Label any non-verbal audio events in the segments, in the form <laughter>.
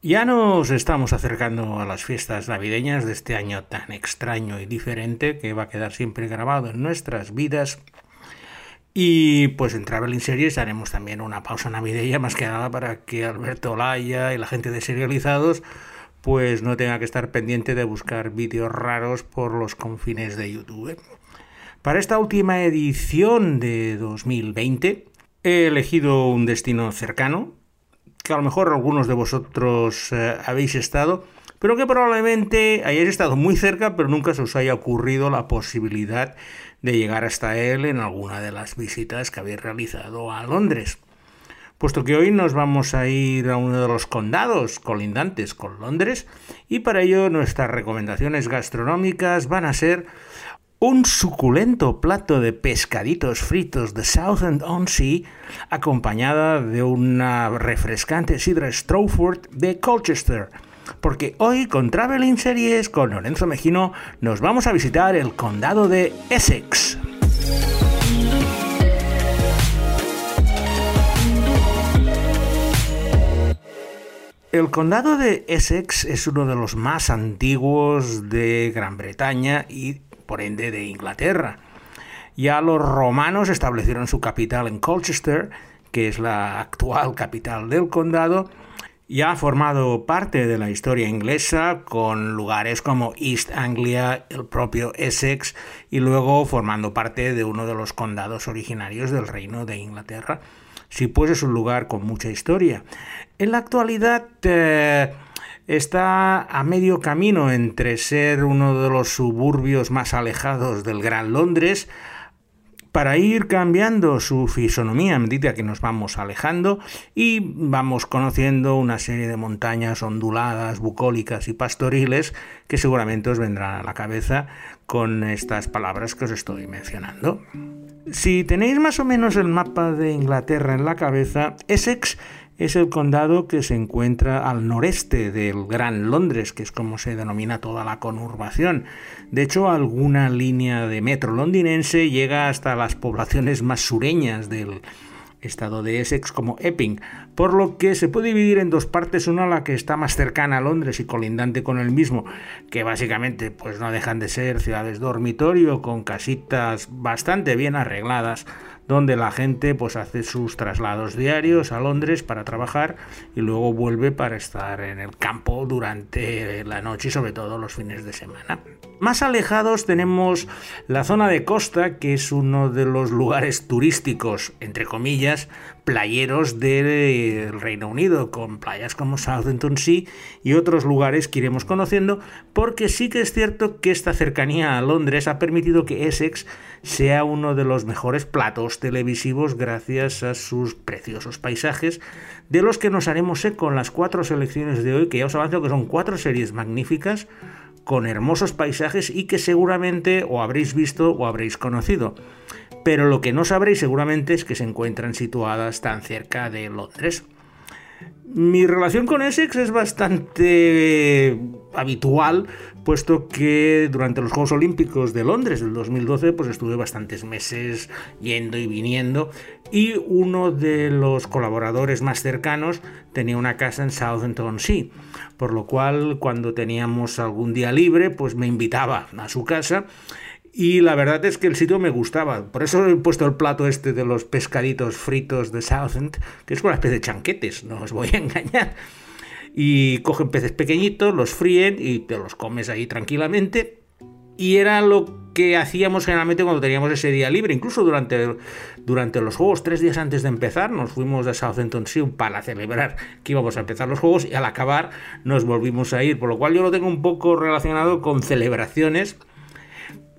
Ya nos estamos acercando a las fiestas navideñas de este año tan extraño y diferente que va a quedar siempre grabado en nuestras vidas. Y pues en Traveling Series haremos también una pausa navideña más que nada para que Alberto Laya y la gente de Serializados pues no tenga que estar pendiente de buscar vídeos raros por los confines de YouTube. Para esta última edición de 2020 he elegido un destino cercano, que a lo mejor algunos de vosotros eh, habéis estado, pero que probablemente hayáis estado muy cerca, pero nunca se os haya ocurrido la posibilidad de llegar hasta él en alguna de las visitas que habéis realizado a Londres. Puesto que hoy nos vamos a ir a uno de los condados colindantes con Londres y para ello nuestras recomendaciones gastronómicas van a ser un suculento plato de pescaditos fritos de Southend-on-Sea, acompañada de una refrescante sidra Strawford de Colchester. Porque hoy con Traveling Series con Lorenzo Mejino nos vamos a visitar el condado de Essex. El condado de Essex es uno de los más antiguos de Gran Bretaña y por ende de Inglaterra. Ya los romanos establecieron su capital en Colchester, que es la actual capital del condado, y ha formado parte de la historia inglesa con lugares como East Anglia, el propio Essex y luego formando parte de uno de los condados originarios del reino de Inglaterra. Sí, pues es un lugar con mucha historia. En la actualidad eh, está a medio camino entre ser uno de los suburbios más alejados del Gran Londres, para ir cambiando su fisonomía a medida que nos vamos alejando y vamos conociendo una serie de montañas onduladas, bucólicas y pastoriles que seguramente os vendrán a la cabeza con estas palabras que os estoy mencionando. Si tenéis más o menos el mapa de Inglaterra en la cabeza, Essex es el condado que se encuentra al noreste del Gran Londres, que es como se denomina toda la conurbación. De hecho, alguna línea de metro londinense llega hasta las poblaciones más sureñas del estado de Essex como Epping, por lo que se puede dividir en dos partes, una la que está más cercana a Londres y colindante con el mismo, que básicamente pues no dejan de ser ciudades dormitorio con casitas bastante bien arregladas donde la gente pues hace sus traslados diarios a Londres para trabajar y luego vuelve para estar en el campo durante la noche y sobre todo los fines de semana. Más alejados tenemos la zona de costa, que es uno de los lugares turísticos, entre comillas, playeros del Reino Unido, con playas como Southampton Sea y otros lugares que iremos conociendo, porque sí que es cierto que esta cercanía a Londres ha permitido que Essex sea uno de los mejores platos televisivos gracias a sus preciosos paisajes, de los que nos haremos eco en las cuatro selecciones de hoy, que ya os avanzo que son cuatro series magníficas, con hermosos paisajes y que seguramente o habréis visto o habréis conocido pero lo que no sabréis seguramente es que se encuentran situadas tan cerca de Londres. Mi relación con Essex es bastante habitual, puesto que durante los Juegos Olímpicos de Londres del 2012 pues estuve bastantes meses yendo y viniendo y uno de los colaboradores más cercanos tenía una casa en Southampton-Sea, por lo cual cuando teníamos algún día libre pues me invitaba a su casa y la verdad es que el sitio me gustaba. Por eso he puesto el plato este de los pescaditos fritos de Southend, que es una especie de chanquetes, no os voy a <laughs> engañar. Y cogen peces pequeñitos, los fríen y te los comes ahí tranquilamente. Y era lo que hacíamos generalmente cuando teníamos ese día libre. Incluso durante, durante los juegos, tres días antes de empezar, nos fuimos a Southampton Sea para celebrar que íbamos a empezar los juegos y al acabar nos volvimos a ir. Por lo cual yo lo tengo un poco relacionado con celebraciones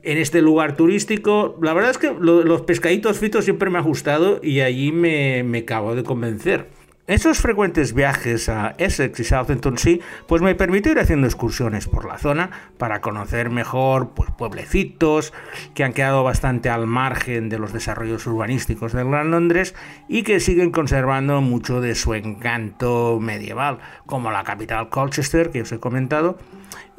en este lugar turístico. La verdad es que los pescaditos fritos siempre me ha gustado y allí me, me acabo de convencer. Esos frecuentes viajes a Essex y Southampton Sea pues me permitió ir haciendo excursiones por la zona para conocer mejor pues, pueblecitos que han quedado bastante al margen de los desarrollos urbanísticos del Gran Londres y que siguen conservando mucho de su encanto medieval, como la capital Colchester que os he comentado,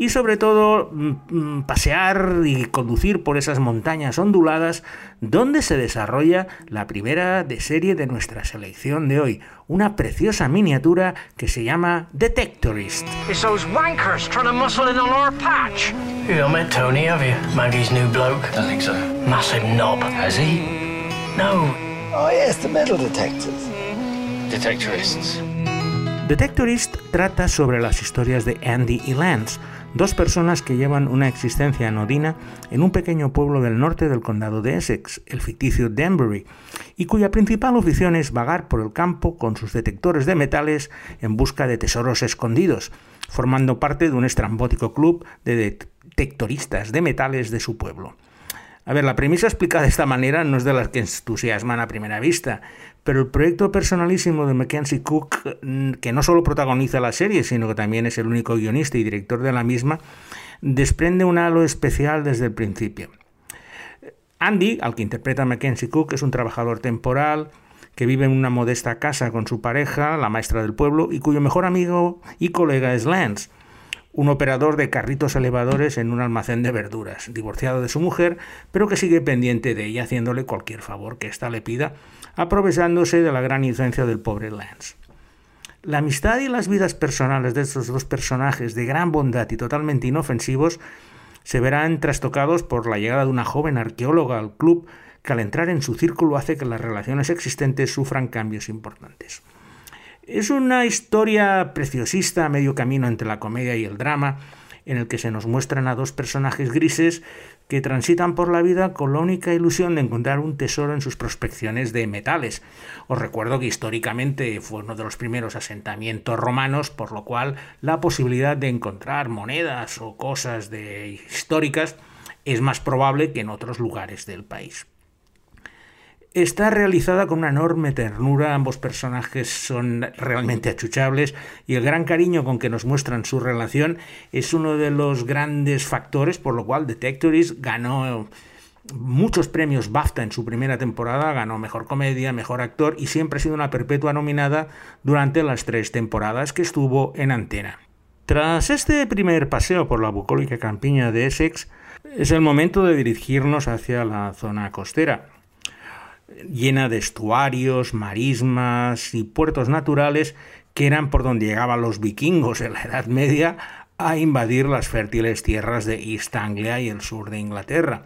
y sobre todo mm, mm, pasear y conducir por esas montañas onduladas donde se desarrolla la primera de serie de nuestra selección de hoy, una preciosa miniatura que se llama Detectorist. It's those wankers trying to muscle in on our patch. You don't met Tony, have you? Maggie's new bloke. Don't think so. Massive knob. Has he? No. Oh, yes, the metal detectors. Detectorists. Detectorist trata sobre las historias de Andy y Lance, dos personas que llevan una existencia anodina en un pequeño pueblo del norte del condado de Essex, el ficticio Danbury, y cuya principal ofición es vagar por el campo con sus detectores de metales en busca de tesoros escondidos, formando parte de un estrambótico club de detectoristas de metales de su pueblo. A ver, la premisa explicada de esta manera no es de las que entusiasman a primera vista, pero el proyecto personalísimo de Mackenzie Cook, mm, que no solo protagoniza la serie, sino que también es el único guionista y director de la misma, desprende un halo especial desde el principio. Andy, al que interpreta Mackenzie Cook, es un trabajador temporal que vive en una modesta casa con su pareja, la maestra del pueblo, y cuyo mejor amigo y colega es Lance un operador de carritos elevadores en un almacén de verduras, divorciado de su mujer, pero que sigue pendiente de ella haciéndole cualquier favor que ésta le pida, aprovechándose de la gran inocencia del pobre Lance. La amistad y las vidas personales de estos dos personajes de gran bondad y totalmente inofensivos se verán trastocados por la llegada de una joven arqueóloga al club que al entrar en su círculo hace que las relaciones existentes sufran cambios importantes. Es una historia preciosista, medio camino entre la comedia y el drama, en el que se nos muestran a dos personajes grises que transitan por la vida con la única ilusión de encontrar un tesoro en sus prospecciones de metales. Os recuerdo que históricamente fue uno de los primeros asentamientos romanos, por lo cual la posibilidad de encontrar monedas o cosas de históricas es más probable que en otros lugares del país. Está realizada con una enorme ternura, ambos personajes son realmente achuchables y el gran cariño con que nos muestran su relación es uno de los grandes factores por lo cual Detectoris ganó muchos premios BAFTA en su primera temporada, ganó Mejor Comedia, Mejor Actor y siempre ha sido una perpetua nominada durante las tres temporadas que estuvo en antena. Tras este primer paseo por la bucólica campiña de Essex, es el momento de dirigirnos hacia la zona costera llena de estuarios, marismas y puertos naturales que eran por donde llegaban los vikingos en la Edad Media a invadir las fértiles tierras de East Anglia y el sur de Inglaterra.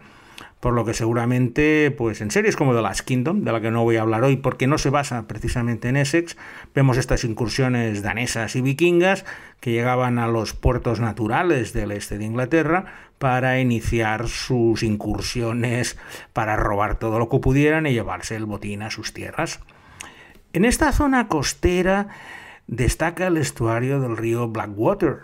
Por lo que seguramente, pues en series como The Last Kingdom, de la que no voy a hablar hoy porque no se basa precisamente en Essex, vemos estas incursiones danesas y vikingas que llegaban a los puertos naturales del este de Inglaterra para iniciar sus incursiones para robar todo lo que pudieran y llevarse el botín a sus tierras. En esta zona costera destaca el estuario del río Blackwater,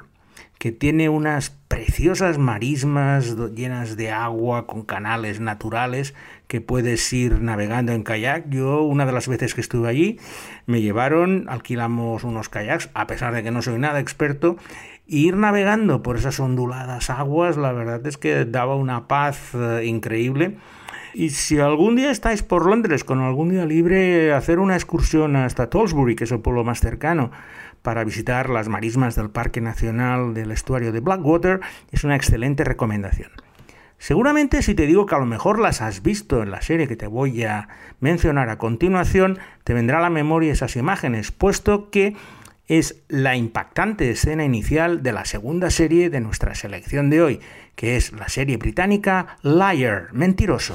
que tiene unas preciosas marismas llenas de agua con canales naturales que puedes ir navegando en kayak. Yo una de las veces que estuve allí me llevaron, alquilamos unos kayaks, a pesar de que no soy nada experto, ir navegando por esas onduladas aguas, la verdad es que daba una paz eh, increíble. Y si algún día estáis por Londres con algún día libre, hacer una excursión hasta Tolsbury, que es el pueblo más cercano, para visitar las marismas del Parque Nacional del Estuario de Blackwater, es una excelente recomendación. Seguramente si te digo que a lo mejor las has visto en la serie que te voy a mencionar a continuación, te vendrá a la memoria esas imágenes, puesto que es la impactante escena inicial de la segunda serie de nuestra selección de hoy, que es la serie británica Liar, Mentiroso.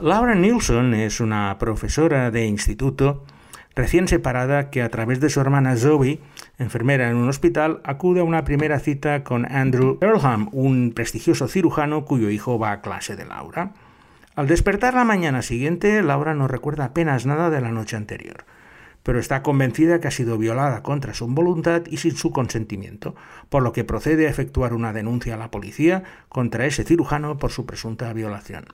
Laura Nilsson es una profesora de instituto recién separada que a través de su hermana Zoe, enfermera en un hospital, acude a una primera cita con Andrew Earlham, un prestigioso cirujano cuyo hijo va a clase de Laura. Al despertar la mañana siguiente, Laura no recuerda apenas nada de la noche anterior, pero está convencida que ha sido violada contra su voluntad y sin su consentimiento, por lo que procede a efectuar una denuncia a la policía contra ese cirujano por su presunta violación.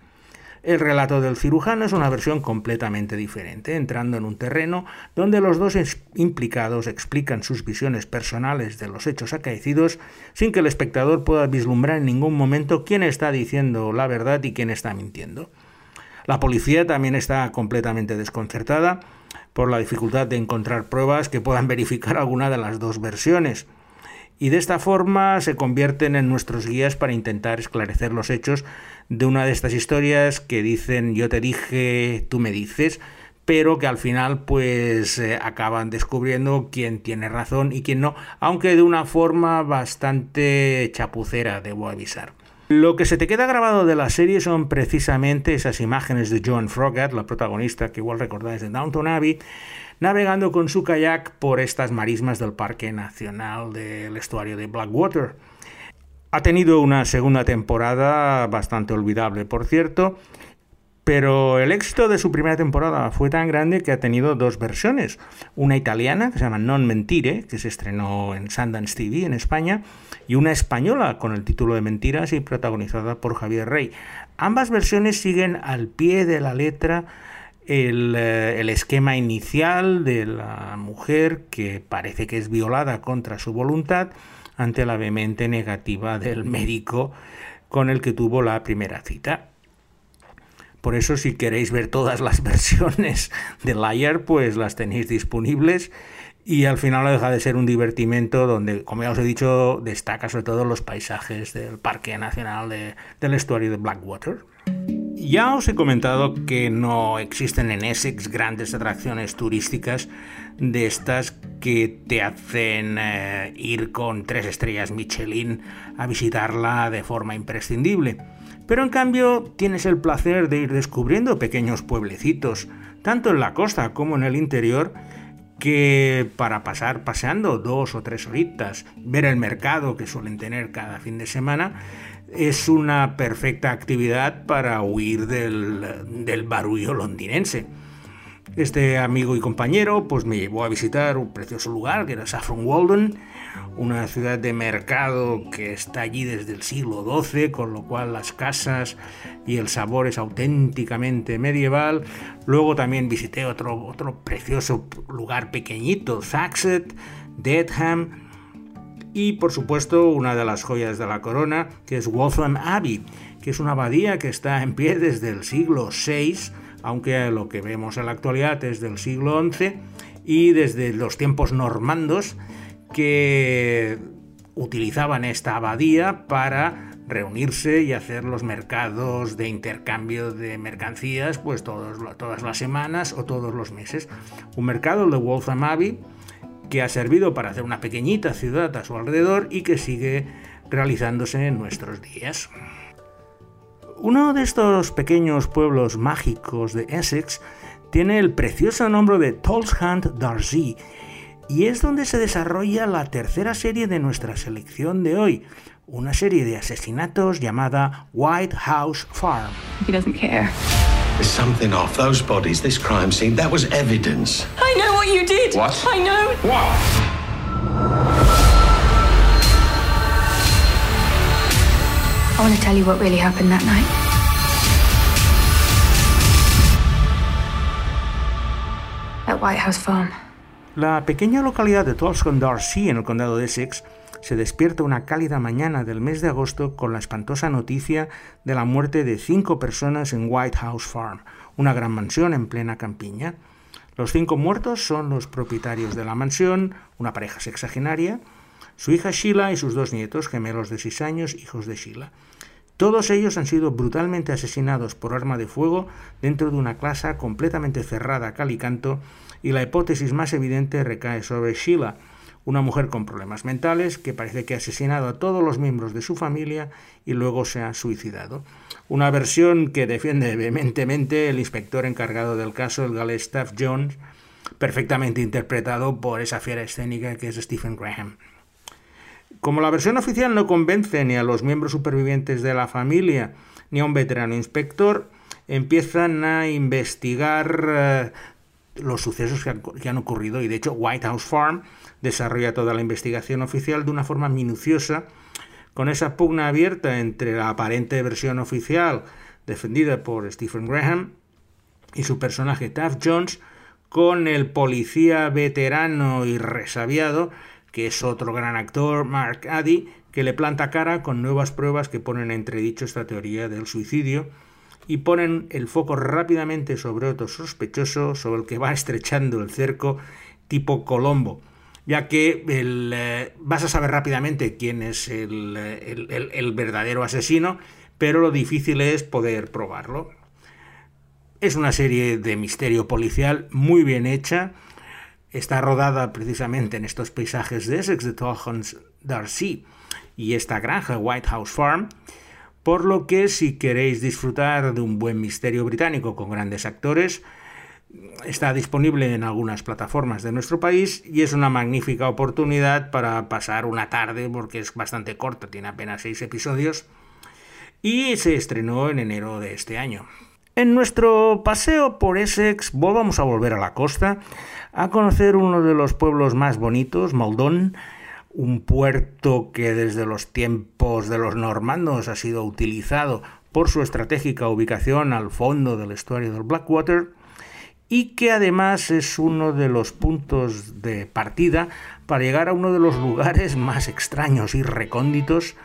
El relato del cirujano es una versión completamente diferente, entrando en un terreno donde los dos implicados explican sus visiones personales de los hechos acaecidos sin que el espectador pueda vislumbrar en ningún momento quién está diciendo la verdad y quién está mintiendo. La policía también está completamente desconcertada por la dificultad de encontrar pruebas que puedan <laughs> verificar alguna de las dos versiones y de esta forma se convierten en nuestros guías para intentar esclarecer los hechos de una de estas historias que dicen yo te dije, tú me dices, pero que al final pues eh, acaban descubriendo quién tiene razón y quién no, aunque de una forma bastante chapucera, debo avisar. Lo que se te queda grabado de la serie son precisamente esas imágenes de Joan Froggatt, la protagonista que igual recordáis de Downton Abbey, navegando con su kayak por estas marismas del Parque Nacional del Estuario de Blackwater. Ha tenido una segunda temporada bastante olvidable, por cierto, pero el éxito de su primera temporada fue tan grande que ha tenido dos versiones. Una italiana, que se llama Non Mentire, que se estrenó en Sundance TV en España, y una española con el título de Mentiras y protagonizada por Javier Rey. Ambas versiones siguen al pie de la letra eh, el, esquema inicial de la mujer que parece que es violada contra su voluntad ante la vehemente negativa del médico con el que tuvo la primera cita. Por eso si queréis ver todas las <laughs> versiones de Liar, pues las tenéis disponibles y al final no deja de ser un divertimento donde, como ya os he dicho, destaca sobre todo los paisajes del Parque Nacional del Estuario de Blackwater. Ya os he comentado que no existen en Essex grandes atracciones turísticas de estas que te hacen eh, ir con tres estrellas Michelin a visitarla de forma imprescindible. Pero en cambio tienes el placer de ir descubriendo pequeños pueblecitos, tanto en la costa como en el interior, que para pasar paseando dos o tres horitas, ver el mercado que suelen tener cada fin de semana, es una perfecta actividad para huir del, barullo londinense. Este amigo y compañero pues me llevó a visitar un precioso lugar que era Saffron Walden, una ciudad de mercado que está allí desde el siglo XII, con lo cual las casas y el sabor es auténticamente medieval. Luego también visité otro, otro precioso lugar pequeñito, Thaxet, Dedham, y por supuesto una de las joyas de la corona, que es Waltham Abbey, que es una abadía que está en pie desde el siglo VI, aunque lo que vemos en la actualidad es del siglo XI, y desde los tiempos normandos que utilizaban esta abadía para reunirse y hacer los mercados de intercambio de mercancías pues todas las semanas o todos los meses. Un mercado de Waltham Abbey que ha servido para hacer una pequeñita ciudad a su alrededor y que sigue realizándose en nuestros días. Uno de estos pequeños pueblos mágicos de Essex tiene el precioso nombre de Tolshand Darcy y es donde se desarrolla la tercera serie de nuestra selección de hoy, una serie de asesinatos llamada White House Farm. There's something off. Those bodies, this crime scene, that was evidence. I know what you did. What? I know. What? I want to tell you what really happened that night. At White House Farm. La pequeña localidad de Tolston Darcy, en el condado de Essex, se despierta una cálida mañana del mes de agosto con la espantosa noticia de la muerte de cinco personas en White House Farm, una gran mansión en plena campiña. Los cinco muertos son los propietarios de la mansión, una pareja sexagenaria, su hija Sheila y sus dos nietos, gemelos de seis años, hijos de Sheila. Todos ellos han sido brutalmente asesinados por arma de fuego dentro de una casa completamente cerrada a cal y canto, y la hipótesis más evidente recae sobre Sheila, una mujer con problemas mentales que parece que ha asesinado a todos los miembros de su familia y luego se ha suicidado. Una versión que defiende vehementemente el inspector encargado del caso, el galés Staff Jones, perfectamente interpretado por esa fiera escénica que es Stephen Graham. Como la versión oficial no convence ni a los miembros supervivientes de la familia ni a un veterano inspector, empiezan a investigar eh, los sucesos que han ocurrido. Y de hecho White House Farm desarrolla toda la investigación oficial de una forma minuciosa, con esa pugna abierta entre la aparente versión oficial defendida por Stephen Graham y su personaje Taft Jones, con el policía veterano y resabiado, que es otro gran actor, Mark Addy, que le planta cara con nuevas pruebas que ponen en entredicho esta teoría del suicidio y ponen el foco rápidamente sobre otro sospechoso sobre el que va <laughs> estrechando el cerco tipo Colombo, ya que eh, vas a saber rápidamente quién es el, el verdadero asesino, pero lo difícil es poder probarlo. Es una serie de misterio policial muy bien hecha. Está rodada precisamente en estos paisajes de Essex, de Darcy y esta granja, White House Farm. Por lo que si queréis disfrutar de un buen misterio británico con grandes actores, está disponible en algunas plataformas de nuestro país y es una magnífica oportunidad para pasar una tarde porque es bastante corta, tiene apenas seis episodios y se estrenó en enero de este año. En nuestro paseo por Essex vamos a volver a la costa a conocer uno de los pueblos más bonitos, Maldon, un puerto que desde los tiempos de los normandos ha sido utilizado por su estratégica ubicación al fondo del estuario del Blackwater y que además es uno de los puntos de partida para llegar a uno de los lugares más extraños y recónditos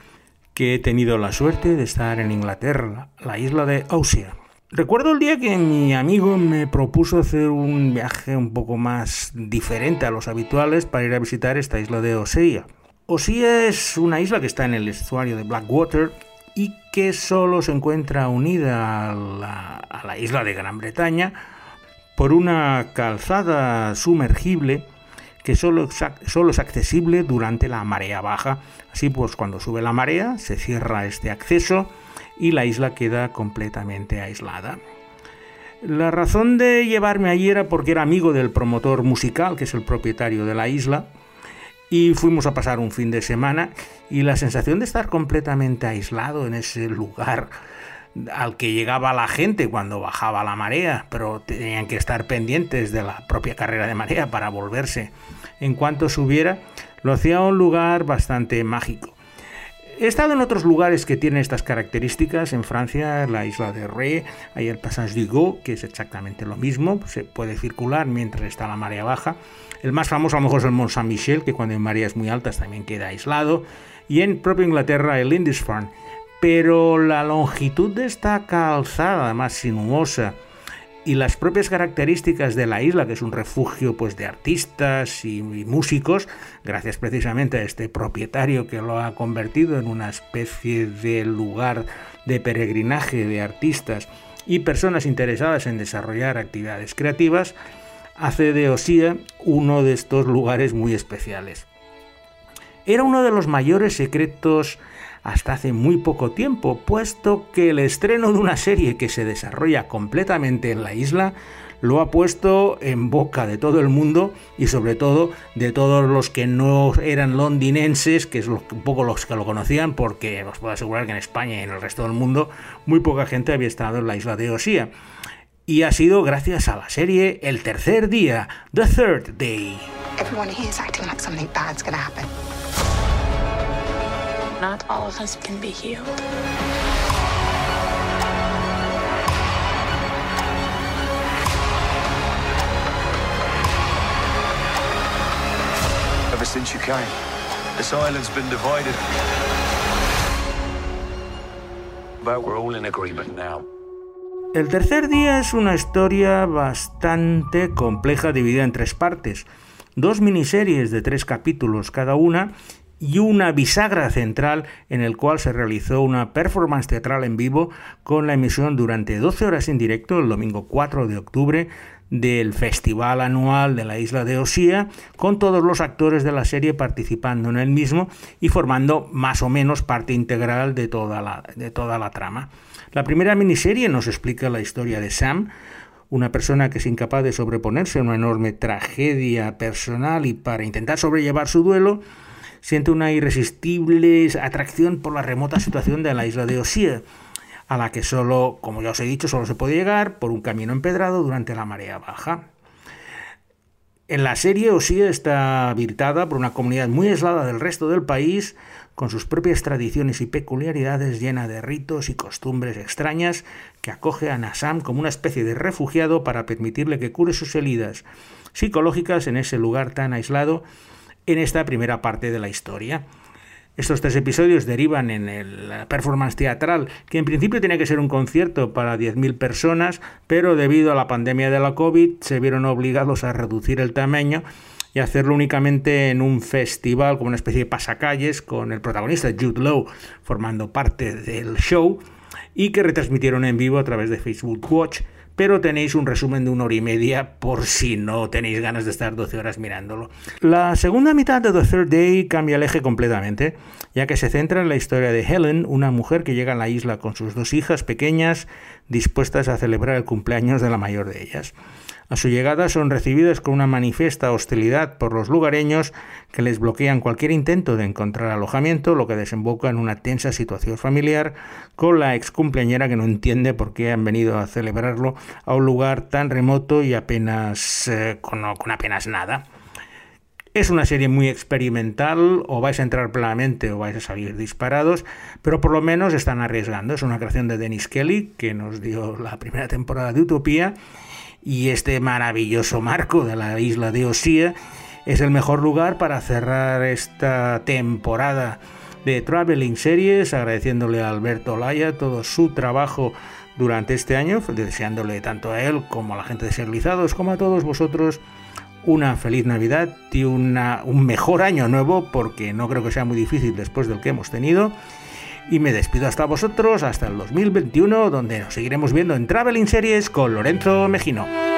que he tenido la suerte de estar en Inglaterra, la isla de Ausia. Recuerdo el día que mi amigo me propuso hacer un viaje un poco más diferente a los habituales para ir a visitar esta isla de Osea. Osea es una isla que está en el estuario de Blackwater y que solo se encuentra unida a la, isla de Gran Bretaña por una calzada sumergible que solo, solo, es accesible durante la marea baja. Así pues, cuando sube la marea, se cierra este acceso y la isla queda completamente aislada. La razón de llevarme allí era porque era amigo del promotor musical, que es el propietario de la isla, y fuimos a pasar un fin de semana y la sensación de estar completamente aislado en ese lugar al que llegaba la gente cuando bajaba la marea, pero tenían que estar pendientes de la propia carrera de marea para volverse en cuanto subiera, lo hacía un lugar bastante mágico. He estado en otros lugares que tienen estas características. En Francia, la isla de Ré, hay el Passage du Go, que es exactamente lo mismo. Se puede circular mientras está la marea baja. El más famoso a lo mejor es el Mont Saint-Michel, que cuando hay mareas muy altas también queda aislado. Y en propia Inglaterra, el Lindisfarne. Pero la longitud de esta calzada más sinuosa y las propias características de la isla, que es un refugio pues, de artistas y, músicos, gracias precisamente a este propietario que lo ha convertido en una especie de lugar de peregrinaje de artistas y personas interesadas en desarrollar actividades creativas, hace de Osía uno de estos lugares muy especiales. Era uno de los mayores secretos hasta hace muy poco tiempo, puesto que el estreno de una serie que se desarrolla completamente en la isla lo ha puesto en boca de todo el mundo y sobre todo de todos los que no eran londinenses, que es un poco los que lo conocían, porque os puedo asegurar que en España y en el resto del mundo muy poca gente había estado en la isla de Osía. Y ha sido gracias a la serie El tercer día, The Third Day. Not all of us can be healed. Ever since you came, this island's been divided. But we're all in agreement now. El tercer día es una historia bastante compleja dividida en tres partes. Dos miniseries de tres capítulos cada una y una bisagra central en el cual se realizó una performance teatral en vivo con la emisión durante 12 horas en directo el domingo 4 de octubre del festival anual de la isla de Osía, con todos los actores de la serie participando en el mismo y formando más o menos parte integral de toda la, de toda la trama. La primera miniserie nos explica la historia de Sam, una persona que es incapaz de sobreponerse a una enorme tragedia personal y para intentar sobrellevar su duelo, siente una irresistible atracción por la remota situación de la isla de Osía, a la que solo, como ya os he dicho, solo se puede llegar por un camino empedrado durante la marea baja. En la serie Osía está habitada por una comunidad muy aislada del resto del país, con sus propias tradiciones y peculiaridades llena de ritos y costumbres extrañas que acoge a Nassam como una especie de refugiado para permitirle que cure sus heridas psicológicas en ese lugar tan aislado en esta primera parte de la historia. Estos tres episodios derivan en la performance teatral, que en principio tenía que ser un concierto para 10.000 personas, pero debido a la pandemia de la COVID se vieron obligados a reducir el tamaño y hacerlo únicamente en un festival como una especie de pasacalles con el protagonista Jude Law formando parte del show y que retransmitieron en vivo a través de Facebook Watch pero tenéis un resumen de una hora y media por si no tenéis ganas de estar 12 horas mirándolo. La segunda mitad de The Third Day cambia el eje completamente, ya que se centra en la historia de Helen, una mujer que llega a la isla con sus dos hijas pequeñas dispuestas a celebrar el cumpleaños de la mayor de ellas. A su llegada son recibidas con una manifiesta hostilidad por los lugareños que les bloquean cualquier intento de encontrar alojamiento, lo que desemboca en una tensa situación familiar con la ex cumpleañera que no entiende por qué han venido a celebrarlo a un lugar tan remoto y apenas eh, con, apenas nada. Es una serie muy experimental, o vais a entrar plenamente o vais a salir disparados, pero por lo menos están arriesgando. Es una creación de Dennis Kelly, que nos dio la primera temporada de Utopía, y este maravilloso marco de la isla de Osía es el mejor lugar para cerrar esta temporada de Traveling Series, agradeciéndole a Alberto Laya todo su trabajo durante este año, deseándole tanto a él como a la gente de Serlizados, como a todos vosotros una feliz Navidad y una, un mejor año nuevo, porque no creo que sea muy difícil después del que hemos tenido. Y me despido hasta vosotros, hasta el 2021, donde nos seguiremos viendo en Traveling Series con Lorenzo Mejino.